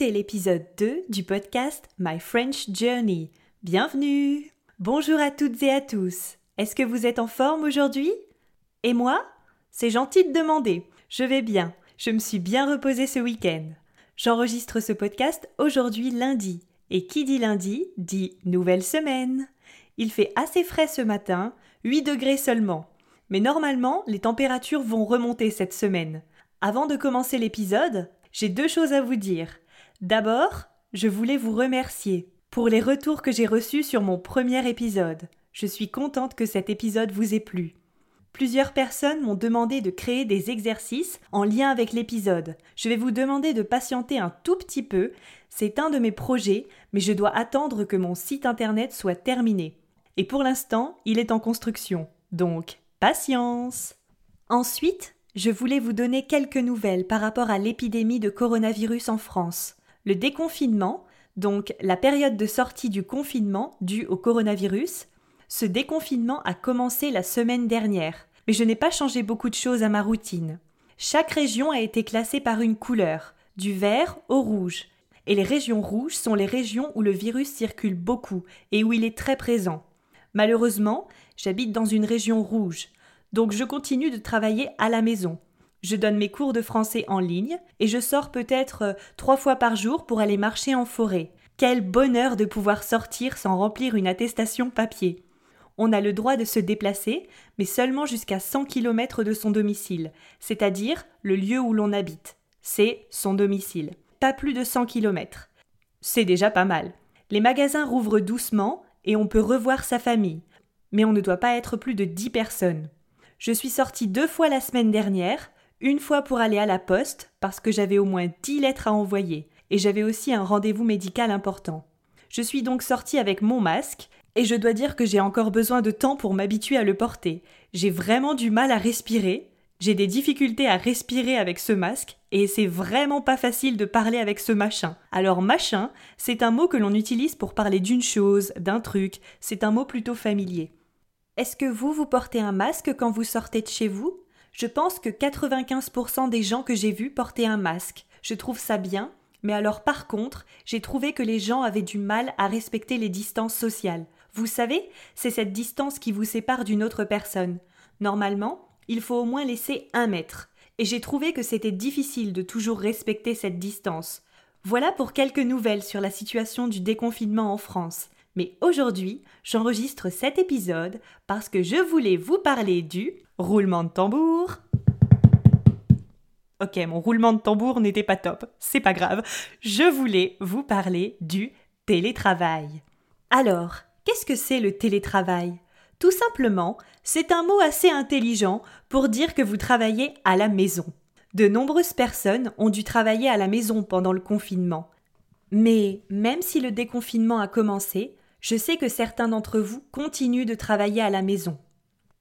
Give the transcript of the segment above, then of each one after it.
l'épisode 2 du podcast My French Journey. Bienvenue Bonjour à toutes et à tous. Est-ce que vous êtes en forme aujourd'hui? Et moi? C'est gentil de demander. Je vais bien. Je me suis bien reposée ce week-end. J'enregistre ce podcast aujourd'hui lundi. Et qui dit lundi dit nouvelle semaine. Il fait assez frais ce matin, 8 degrés seulement. Mais normalement, les températures vont remonter cette semaine. Avant de commencer l'épisode, j'ai deux choses à vous dire. D'abord, je voulais vous remercier pour les retours que j'ai reçus sur mon premier épisode. Je suis contente que cet épisode vous ait plu. Plusieurs personnes m'ont demandé de créer des exercices en lien avec l'épisode. Je vais vous demander de patienter un tout petit peu. C'est un de mes projets, mais je dois attendre que mon site internet soit terminé. Et pour l'instant, il est en construction. Donc, patience. Ensuite, je voulais vous donner quelques nouvelles par rapport à l'épidémie de coronavirus en France. Le déconfinement, donc la période de sortie du confinement due au coronavirus, ce déconfinement a commencé la semaine dernière, mais je n'ai pas changé beaucoup de choses à ma routine. Chaque région a été classée par une couleur, du vert au rouge. Et les régions rouges sont les régions où le virus circule beaucoup et où il est très présent. Malheureusement, j'habite dans une région rouge, donc je continue de travailler à la maison. Je donne mes cours de français en ligne et je sors peut-être euh, trois fois par jour pour aller marcher en forêt. Quel bonheur de pouvoir sortir sans remplir une attestation papier. On a le droit de se déplacer, mais seulement jusqu'à 100 km de son domicile, c'est-à-dire le lieu où l'on habite. C'est son domicile. Pas plus de 100 km. C'est déjà pas mal. Les magasins rouvrent doucement et on peut revoir sa famille. Mais on ne doit pas être plus de 10 personnes. Je suis sortie deux fois la semaine dernière, une fois pour aller à la poste, parce que j'avais au moins dix lettres à envoyer, et j'avais aussi un rendez-vous médical important. Je suis donc sortie avec mon masque, et je dois dire que j'ai encore besoin de temps pour m'habituer à le porter. J'ai vraiment du mal à respirer, j'ai des difficultés à respirer avec ce masque, et c'est vraiment pas facile de parler avec ce machin. Alors machin, c'est un mot que l'on utilise pour parler d'une chose, d'un truc, c'est un mot plutôt familier. Est-ce que vous, vous portez un masque quand vous sortez de chez vous? Je pense que 95% des gens que j'ai vus portaient un masque. Je trouve ça bien, mais alors par contre, j'ai trouvé que les gens avaient du mal à respecter les distances sociales. Vous savez, c'est cette distance qui vous sépare d'une autre personne. Normalement, il faut au moins laisser un mètre. Et j'ai trouvé que c'était difficile de toujours respecter cette distance. Voilà pour quelques nouvelles sur la situation du déconfinement en France. Mais aujourd'hui, j'enregistre cet épisode parce que je voulais vous parler du roulement de tambour. Ok, mon roulement de tambour n'était pas top, c'est pas grave. Je voulais vous parler du télétravail. Alors, qu'est-ce que c'est le télétravail? Tout simplement, c'est un mot assez intelligent pour dire que vous travaillez à la maison. De nombreuses personnes ont dû travailler à la maison pendant le confinement. Mais même si le déconfinement a commencé, je sais que certains d'entre vous continuent de travailler à la maison.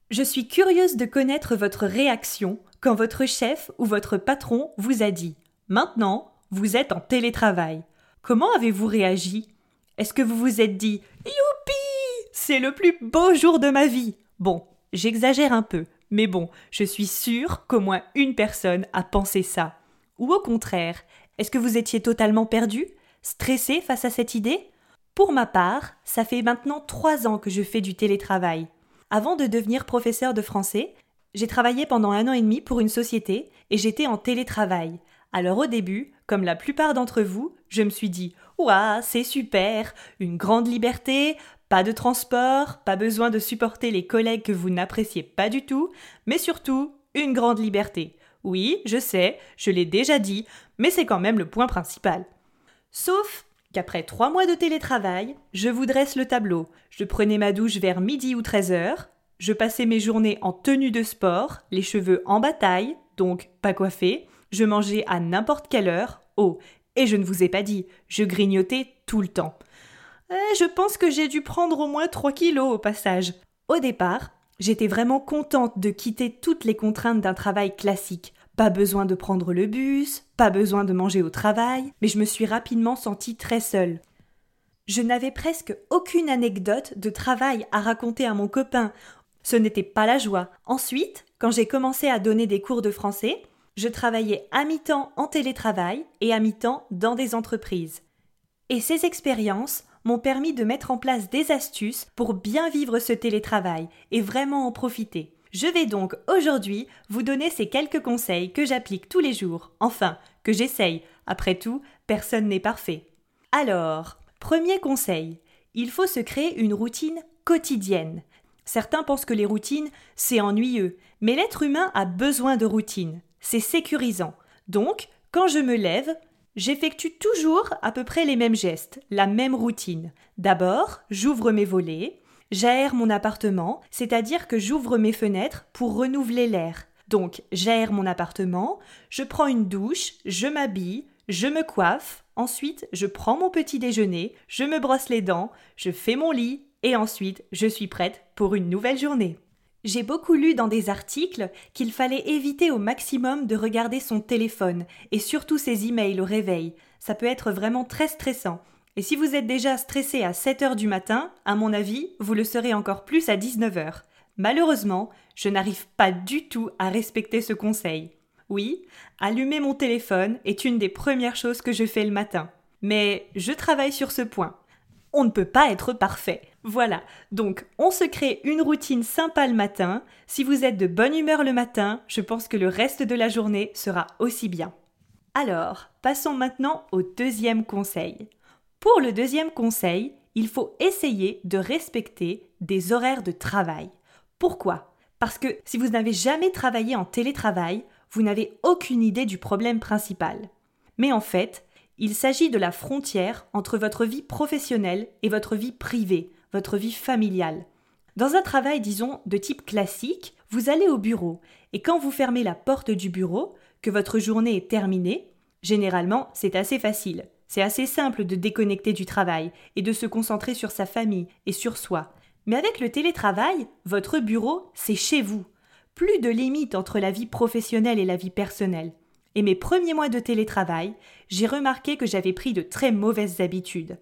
Je suis curieuse de connaître votre réaction quand votre chef ou votre patron vous a dit Maintenant, vous êtes en télétravail. Comment avez-vous réagi? Est-ce que vous vous êtes dit Youpi C'est le plus beau jour de ma vie Bon, j'exagère un peu, mais bon, je suis sûre qu'au moins une personne a pensé ça. Ou au contraire, est-ce que vous étiez totalement perdu Stressé face à cette idée? Pour ma part, ça fait maintenant trois ans que je fais du télétravail. Avant de devenir professeur de français, J'ai travaillé pendant un an et demi pour une société et j'étais en télétravail. Alors au début, comme la plupart d'entre vous, je me suis dit Ouah, c'est super, une grande liberté, pas de transport, pas besoin de supporter les collègues que vous n'appréciez pas du tout, mais surtout une grande liberté. Oui, je sais, je l'ai déjà dit, mais c'est quand même le point principal. Sauf qu'après trois mois de télétravail, je vous dresse le tableau. Je prenais ma douche vers midi ou 13 heures, je passais mes journées en tenue de sport, les cheveux en bataille, donc pas coiffés, je mangeais à n'importe quelle heure, oh, et je ne vous ai pas dit, je grignotais tout le temps. Eh, je pense que j'ai dû prendre au moins 3 kilos au passage. Au départ, j'étais vraiment contente de quitter toutes les contraintes d'un travail classique. Pas besoin de prendre le bus, pas besoin de manger au travail, mais je me suis rapidement sentie très seule. Je n'avais presque aucune anecdote de travail à raconter à mon copain. Ce n'était pas la joie. Ensuite, quand j'ai commencé à donner des cours de français, je travaillais à mi-temps en télétravail et à mi-temps dans des entreprises. Et ces expériences m'ont permis de mettre en place des astuces pour bien vivre ce télétravail et vraiment en profiter. Je vais donc aujourd'hui vous donner ces quelques conseils que j'applique tous les jours, enfin, que j'essaye. Après tout, personne n'est parfait. Alors, premier conseil, il faut se créer une routine quotidienne. Certains pensent que les routines, c'est ennuyeux, mais l'être humain a besoin de routine. C'est sécurisant. Donc, quand je me lève, J'effectue toujours à peu près les mêmes gestes, la même routine. D'abord, j'ouvre mes volets, j'aère mon appartement, c'est-à-dire que j'ouvre mes fenêtres pour renouveler l'air. Donc, j'aère mon appartement, je prends une douche, je m'habille, je me coiffe, ensuite je prends mon petit déjeuner, je me brosse les dents, je fais mon lit, et ensuite je suis prête pour une nouvelle journée. J'ai beaucoup lu dans des articles qu'il fallait éviter au maximum de regarder son téléphone et surtout ses emails au réveil. Ça peut être vraiment très stressant. Et si vous êtes déjà stressé à 7 heures du matin, à mon avis, vous le serez encore plus à 19 heures. Malheureusement, je n'arrive pas du tout à respecter ce conseil. Oui, allumer mon téléphone est une des premières choses que je fais le matin. Mais je travaille sur ce point on ne peut pas être parfait. Voilà, donc on se crée une routine sympa le matin. Si vous êtes de bonne humeur le matin, je pense que le reste de la journée sera aussi bien. Alors, passons maintenant au deuxième conseil. Pour le deuxième conseil, il faut essayer de respecter des horaires de travail. Pourquoi? Parce que si vous n'avez jamais travaillé en télétravail, vous n'avez aucune idée du problème principal. Mais en fait, il s'agit de la frontière entre votre vie professionnelle et votre vie privée, votre vie familiale. Dans un travail, disons, de type classique, vous allez au bureau, et quand vous fermez la porte du bureau, que votre journée est terminée, généralement, c'est assez facile. C'est assez simple de déconnecter du travail et de se concentrer sur sa famille et sur soi. Mais avec le télétravail, votre bureau, c'est chez vous. Plus de limite entre la vie professionnelle et la vie personnelle et mes premiers mois de télétravail, j'ai remarqué que j'avais pris de très mauvaises habitudes.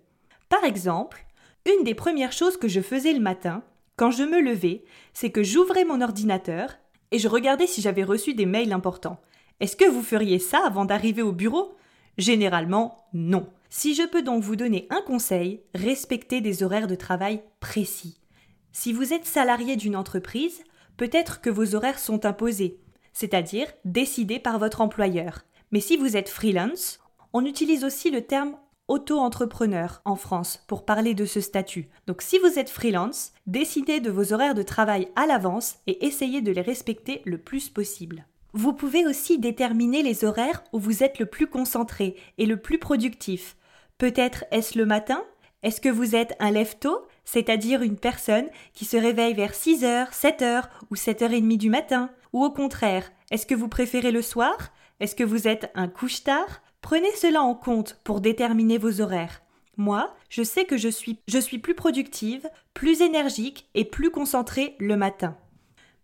Par exemple, une des premières choses que je faisais le matin, quand je me levais, c'est que j'ouvrais mon ordinateur et je regardais si j'avais reçu des mails importants. Est-ce que vous feriez ça avant d'arriver au bureau? Généralement, non. Si je peux donc vous donner un conseil, respectez des horaires de travail précis. Si vous êtes salarié d'une entreprise, peut-être que vos horaires sont imposés, c'est-à-dire décidé par votre employeur. Mais si vous êtes freelance, on utilise aussi le terme auto-entrepreneur en France pour parler de ce statut. Donc si vous êtes freelance, décidez de vos horaires de travail à l'avance et essayez de les respecter le plus possible. Vous pouvez aussi déterminer les horaires où vous êtes le plus concentré et le plus productif. Peut-être est-ce le matin? Est-ce que vous êtes un lève-tôt, c'est-à-dire une personne qui se réveille vers 6h, 7h ou 7h30 du matin? Ou au contraire, est-ce que vous préférez le soir? Est-ce que vous êtes un couche-tard Prenez cela en compte pour déterminer vos horaires. Moi, je sais que je suis, je suis plus productive, plus énergique et plus concentrée le matin.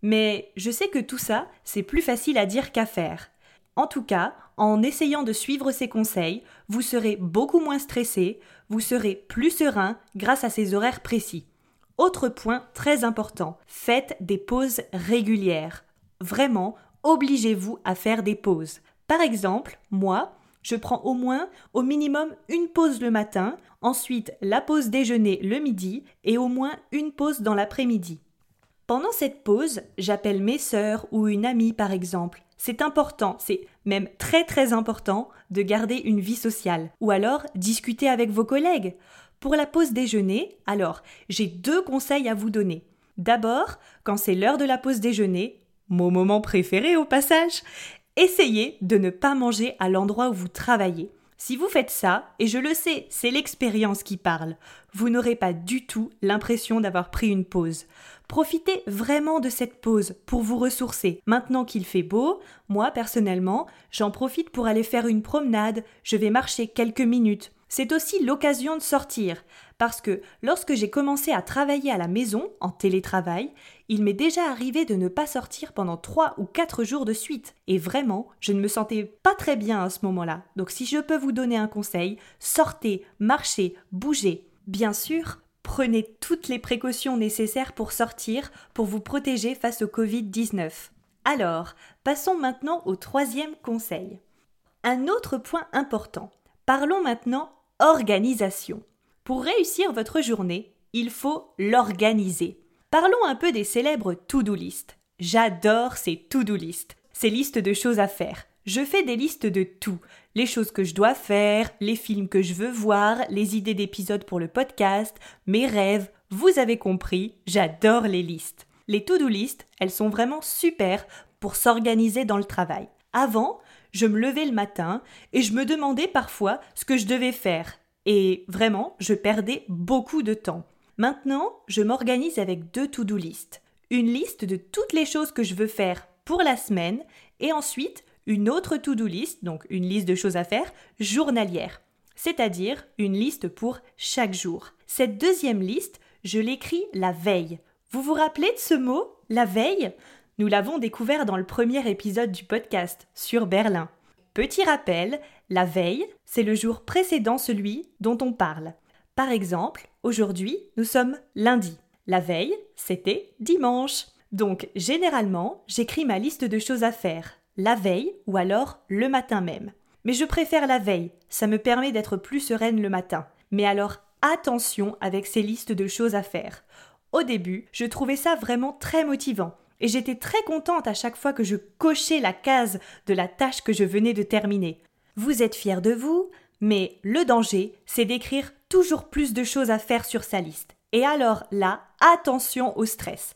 Mais je sais que tout ça, c'est plus facile à dire qu'à faire. En tout cas, en essayant de suivre ces conseils, vous serez beaucoup moins stressé, vous serez plus serein grâce à ces horaires précis. Autre point très important, faites des pauses régulières. Vraiment, obligez-vous à faire des pauses. Par exemple, moi, je prends au moins, au minimum, une pause le matin, ensuite la pause déjeuner le midi et au moins une pause dans l'après-midi. Pendant cette pause, j'appelle mes sœurs ou une amie par exemple. C'est important, c'est même très très important de garder une vie sociale ou alors discuter avec vos collègues. Pour la pause déjeuner, alors, j'ai deux conseils à vous donner. D'abord, quand c'est l'heure de la pause déjeuner, mon moment préféré au passage, essayez de ne pas manger à l'endroit où vous travaillez. Si vous faites ça, et je le sais, c'est l'expérience qui parle, vous n'aurez pas du tout l'impression d'avoir pris une pause. Profitez vraiment de cette pause pour vous ressourcer. Maintenant qu'il fait beau, moi personnellement, j'en profite pour aller faire une promenade, je vais marcher quelques minutes. C'est aussi l'occasion de sortir, parce que lorsque j'ai commencé à travailler à la maison, en télétravail, il m'est déjà arrivé de ne pas sortir pendant trois ou quatre jours de suite. Et vraiment, je ne me sentais pas très bien à ce moment-là. Donc si je peux vous donner un conseil, sortez, marchez, bougez. Bien sûr, prenez toutes les précautions nécessaires pour sortir, pour vous protéger face au Covid-19. Alors, passons maintenant au troisième conseil. Un autre point important. Parlons maintenant organisation. Pour réussir votre journée, il faut l'organiser. Parlons un peu des célèbres to-do list. J'adore ces to-do list, ces listes de choses à faire. Je fais des listes de tout, les choses que je dois faire, les films que je veux voir, les idées d'épisodes pour le podcast, mes rêves. Vous avez compris, j'adore les listes. Les to-do list, elles sont vraiment super pour s'organiser dans le travail. Avant, je me levais le matin et je me demandais parfois ce que je devais faire. Et vraiment, je perdais beaucoup de temps. Maintenant, je m'organise avec deux to-do list. Une liste de toutes les choses que je veux faire pour la semaine et ensuite une autre to-do list, donc une liste de choses à faire, journalière. C'est-à-dire une liste pour chaque jour. Cette deuxième liste, je l'écris la veille. Vous vous rappelez de ce mot, la veille? Nous l'avons découvert dans le premier épisode du podcast sur Berlin. Petit rappel, la veille, c'est le jour précédent celui dont on parle. Par exemple, aujourd'hui, nous sommes lundi. La veille, c'était dimanche. Donc, généralement, j'écris ma liste de choses à faire, la veille ou alors le matin même. Mais je préfère la veille, ça me permet d'être plus sereine le matin. Mais alors, attention avec ces listes de choses à faire. Au début, je trouvais ça vraiment très motivant et j'étais très contente à chaque fois que je cochais la case de la tâche que je venais de terminer. Vous êtes fiers de vous, mais le danger, c'est d'écrire toujours plus de choses à faire sur sa liste. Et alors là, attention au stress.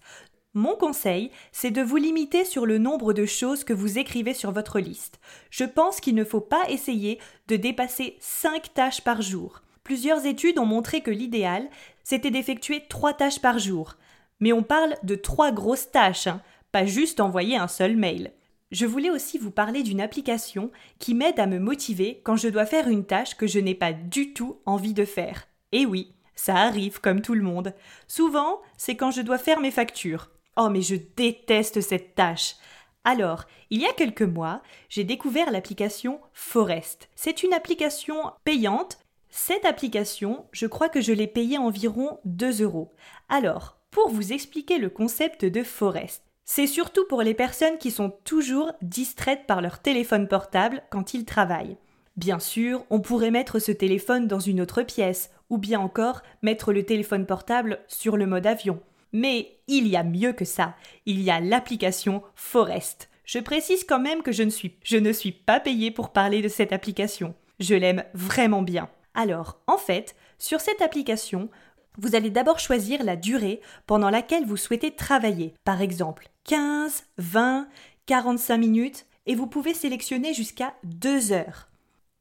Mon conseil, c'est de vous limiter sur le nombre de choses que vous écrivez sur votre liste. Je pense qu'il ne faut pas essayer de dépasser 5 tâches par jour. Plusieurs études ont montré que l'idéal, c'était d'effectuer 3 tâches par jour. Mais on parle de trois grosses tâches, hein, pas juste envoyer un seul mail. Je voulais aussi vous parler d'une application qui m'aide à me motiver quand je dois faire une tâche que je n'ai pas du tout envie de faire. Et oui, ça arrive comme tout le monde. Souvent, c'est quand je dois faire mes factures. Oh mais je déteste cette tâche. Alors, il y a quelques mois, j'ai découvert l'application Forest. C'est une application payante. Cette application, je crois que je l'ai payée environ 2 euros. Alors, pour vous expliquer le concept de Forest. C'est surtout pour les personnes qui sont toujours distraites par leur téléphone portable quand ils travaillent. Bien sûr, on pourrait mettre ce téléphone dans une autre pièce, ou bien encore mettre le téléphone portable sur le mode avion. Mais il y a mieux que ça, il y a l'application Forest. Je précise quand même que je ne suis, pas payée pour parler de cette application. Je l'aime vraiment bien. Alors, en fait, sur cette application, vous allez d'abord choisir la durée pendant laquelle vous souhaitez travailler, par exemple 15, 20, 45 minutes, et vous pouvez sélectionner jusqu'à 2 heures.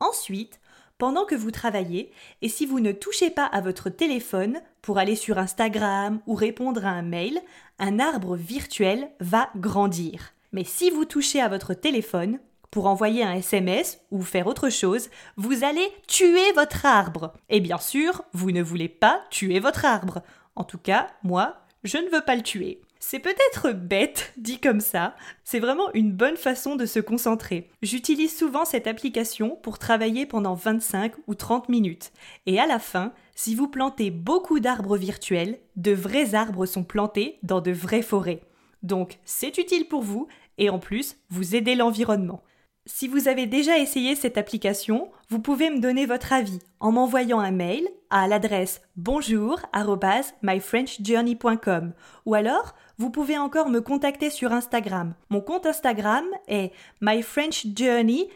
Ensuite, pendant que vous travaillez, et si vous ne touchez pas à votre téléphone pour aller sur Instagram ou répondre à un mail, un arbre virtuel va grandir. Mais si vous touchez à votre téléphone, pour envoyer un SMS ou faire autre chose, vous allez tuer votre arbre. Et bien sûr, vous ne voulez pas tuer votre arbre. En tout cas, moi, je ne veux pas le tuer. C'est peut-être bête dit comme ça, c'est vraiment une bonne façon de se concentrer. J'utilise souvent cette application pour travailler pendant 25 ou 30 minutes. Et à la fin, si vous plantez beaucoup d'arbres virtuels, de vrais arbres sont plantés dans de vraies forêts. Donc c'est utile pour vous et en plus, vous aidez l'environnement. Si vous avez déjà essayé cette application, vous pouvez me donner votre avis en m'envoyant un mail à l'adresse bonjour@myfrenchjourney.com ou alors vous pouvez encore me contacter sur Instagram. Mon compte Instagram est myfrenchjourney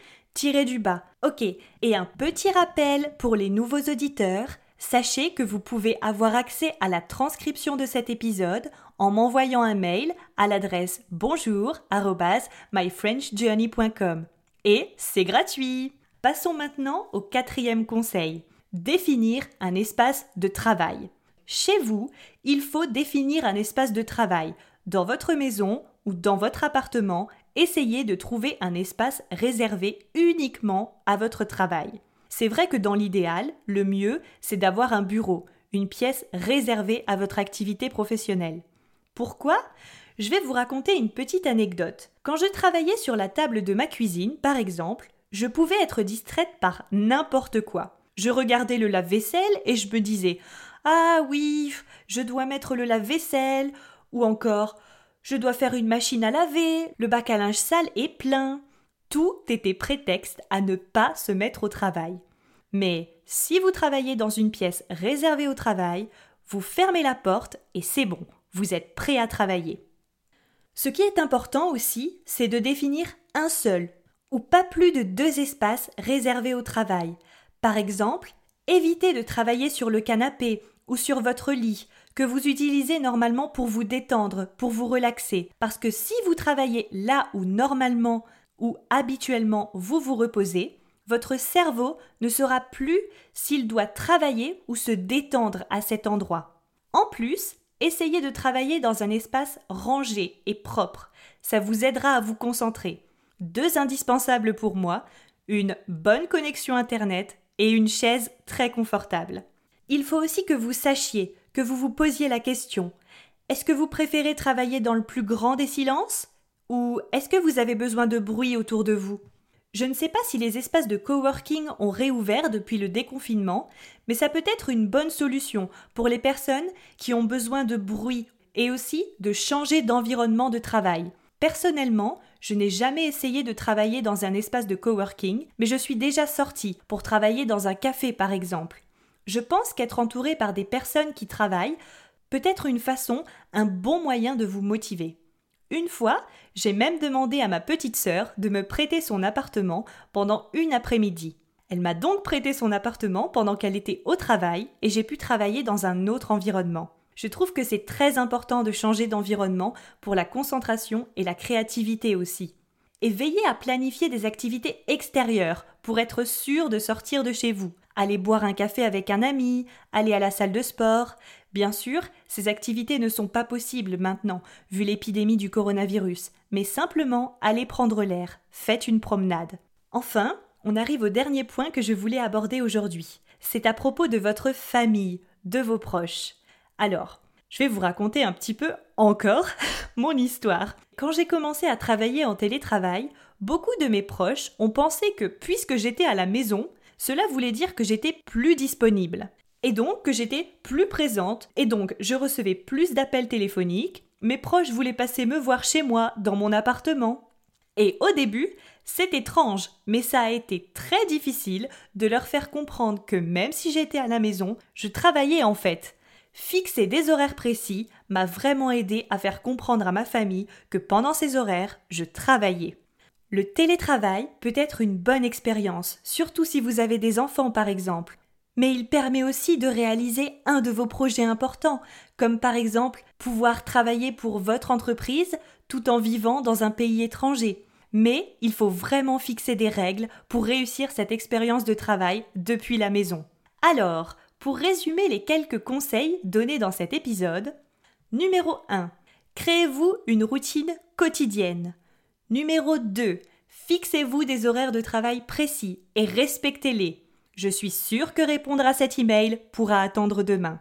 du bas. Ok, et un petit rappel pour les nouveaux auditeurs, sachez que vous pouvez avoir accès à la transcription de cet épisode en m'envoyant un mail à l'adresse bonjour@myfrenchjourney.com. Et c'est gratuit. Passons maintenant au quatrième conseil. Définir un espace de travail. Chez vous, il faut définir un espace de travail. Dans votre maison ou dans votre appartement, essayez de trouver un espace réservé uniquement à votre travail. C'est vrai que dans l'idéal, le mieux, c'est d'avoir un bureau, une pièce réservée à votre activité professionnelle. Pourquoi? Je vais vous raconter une petite anecdote. Quand je travaillais sur la table de ma cuisine, par exemple, je pouvais être distraite par n'importe quoi. Je regardais le lave-vaisselle et je me disais Ah oui, je dois mettre le lave-vaisselle, ou encore Je dois faire une machine à laver, le bac à linge sale est plein. Tout était prétexte à ne pas se mettre au travail. Mais si vous travaillez dans une pièce réservée au travail, vous fermez la porte et c'est bon, vous êtes prêt à travailler. Ce qui est important aussi, c'est de définir un seul ou pas plus de deux espaces réservés au travail. Par exemple, évitez de travailler sur le canapé ou sur votre lit, que vous utilisez normalement pour vous détendre, pour vous relaxer. Parce que si vous travaillez là où normalement ou habituellement vous vous reposez, votre cerveau ne saura plus s'il doit travailler ou se détendre à cet endroit. En plus, essayez de travailler dans un espace rangé et propre. Ça vous aidera à vous concentrer deux indispensables pour moi, une bonne connexion Internet et une chaise très confortable. Il faut aussi que vous sachiez, que vous vous posiez la question est-ce que vous préférez travailler dans le plus grand des silences Ou est-ce que vous avez besoin de bruit autour de vous? Je ne sais pas si les espaces de coworking ont réouvert depuis le déconfinement, mais ça peut être une bonne solution pour les personnes qui ont besoin de bruit et aussi de changer d'environnement de travail. Personnellement, je n'ai jamais essayé de travailler dans un espace de coworking, mais je suis déjà sortie pour travailler dans un café par exemple. Je pense qu'être entouré par des personnes qui travaillent peut être une façon, un bon moyen de vous motiver. Une fois, j'ai même demandé à ma petite sœur de me prêter son appartement pendant une après-midi. Elle m'a donc prêté son appartement pendant qu'elle était au travail et j'ai pu travailler dans un autre environnement. Je trouve que c'est très important de changer d'environnement pour la concentration et la créativité aussi. Et veillez à planifier des activités extérieures pour être sûr de sortir de chez vous. Aller boire un café avec un ami, aller à la salle de sport. Bien sûr, ces activités ne sont pas possibles maintenant, vu l'épidémie du coronavirus, mais simplement allez prendre l'air, faites une promenade. Enfin, on arrive au dernier point que je voulais aborder aujourd'hui. C'est à propos de votre famille, de vos proches. Alors, je vais vous raconter un petit peu encore mon histoire. Quand j'ai commencé à travailler en télétravail, beaucoup de mes proches ont pensé que puisque j'étais à la maison, cela voulait dire que j'étais plus disponible. Et donc que j'étais plus présente, et donc je recevais plus d'appels téléphoniques, mes proches voulaient passer me voir chez moi, dans mon appartement. Et au début, c'est étrange, mais ça a été très difficile de leur faire comprendre que même si j'étais à la maison, je travaillais en fait. Fixer des horaires précis m'a vraiment aidé à faire comprendre à ma famille que pendant ces horaires, je travaillais. Le télétravail peut être une bonne expérience, surtout si vous avez des enfants par exemple. Mais il permet aussi de réaliser un de vos projets importants, comme par exemple pouvoir travailler pour votre entreprise tout en vivant dans un pays étranger. Mais il faut vraiment fixer des règles pour réussir cette expérience de travail depuis la maison. Alors, pour résumer les quelques conseils donnés dans cet épisode, numéro 1. Créez-vous une routine quotidienne. Numéro 2. Fixez-vous des horaires de travail précis et respectez-les. Je suis sûre que répondre à cet email pourra attendre demain.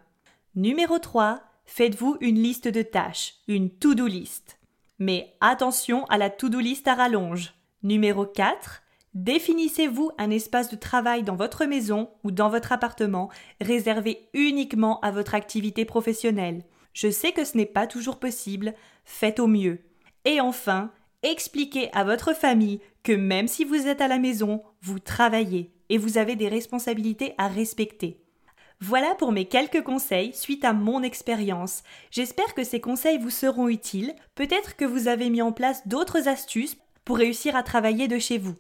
Numéro 3. Faites-vous une liste de tâches, une to-do list. Mais attention à la to-do list à rallonge. Numéro 4. Définissez-vous un espace de travail dans votre maison ou dans votre appartement réservé uniquement à votre activité professionnelle. Je sais que ce n'est pas toujours possible, faites au mieux. Et enfin, expliquez à votre famille que même si vous êtes à la maison, vous travaillez et vous avez des responsabilités à respecter. Voilà pour mes quelques conseils suite à mon expérience. J'espère que ces conseils vous seront utiles. Peut-être que vous avez mis en place d'autres astuces pour réussir à travailler de chez vous.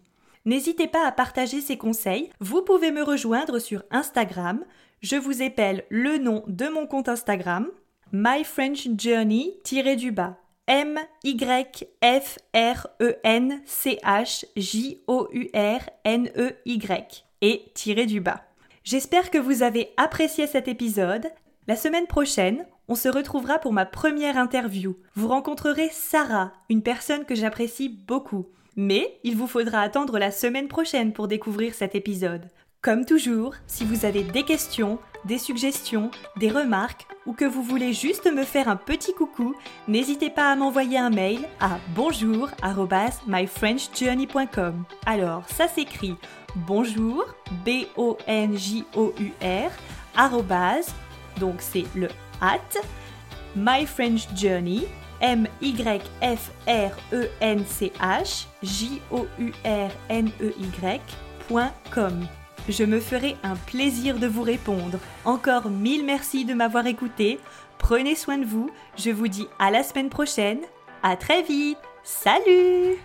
N'hésitez pas à partager ces conseils. Vous pouvez me rejoindre sur Instagram. Je vous épelle le nom de mon compte Instagram, My French Journey du bas. M Y F R E N C H J O U R N E Y et tiré du bas. J'espère que vous avez apprécié cet épisode. La semaine prochaine, on se retrouvera pour ma première interview. Vous rencontrerez Sarah, une personne que j'apprécie beaucoup. Mais il vous faudra attendre la semaine prochaine pour découvrir cet épisode. Comme toujours, si vous avez des questions, des suggestions, des remarques ou que vous voulez juste me faire un petit coucou, n'hésitez pas à m'envoyer un mail à bonjour@myfrenchjourney.com. Alors, ça s'écrit bonjour b o n j o u r donc c'est le at myfrenchjourney m y f r e n c h j o u r n e y.com. Je me ferai un plaisir de vous répondre. Encore mille merci de m'avoir écouté. Prenez soin de vous. Je vous dis à la semaine prochaine. À très vite. Salut